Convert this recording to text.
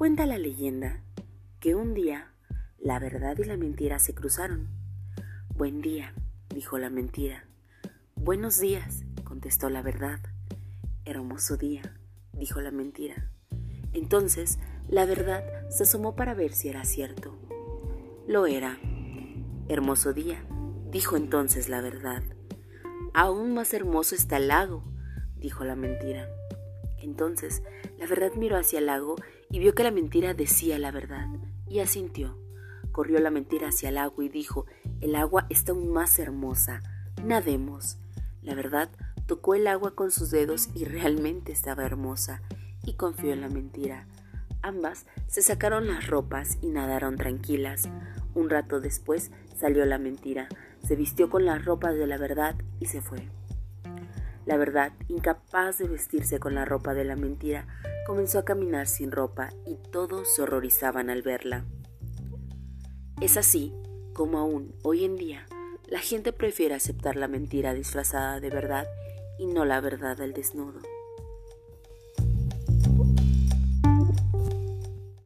Cuenta la leyenda que un día la verdad y la mentira se cruzaron. Buen día, dijo la mentira. Buenos días, contestó la verdad. Hermoso día, dijo la mentira. Entonces la verdad se asomó para ver si era cierto. Lo era. Hermoso día, dijo entonces la verdad. Aún más hermoso está el lago, dijo la mentira. Entonces la verdad miró hacia el lago y vio que la mentira decía la verdad, y asintió. Corrió la mentira hacia el agua y dijo, el agua está aún más hermosa, nademos. La verdad tocó el agua con sus dedos y realmente estaba hermosa, y confió en la mentira. Ambas se sacaron las ropas y nadaron tranquilas. Un rato después salió la mentira, se vistió con las ropas de la verdad y se fue. La verdad, incapaz de vestirse con la ropa de la mentira, comenzó a caminar sin ropa y todos se horrorizaban al verla. Es así como aún hoy en día la gente prefiere aceptar la mentira disfrazada de verdad y no la verdad al desnudo.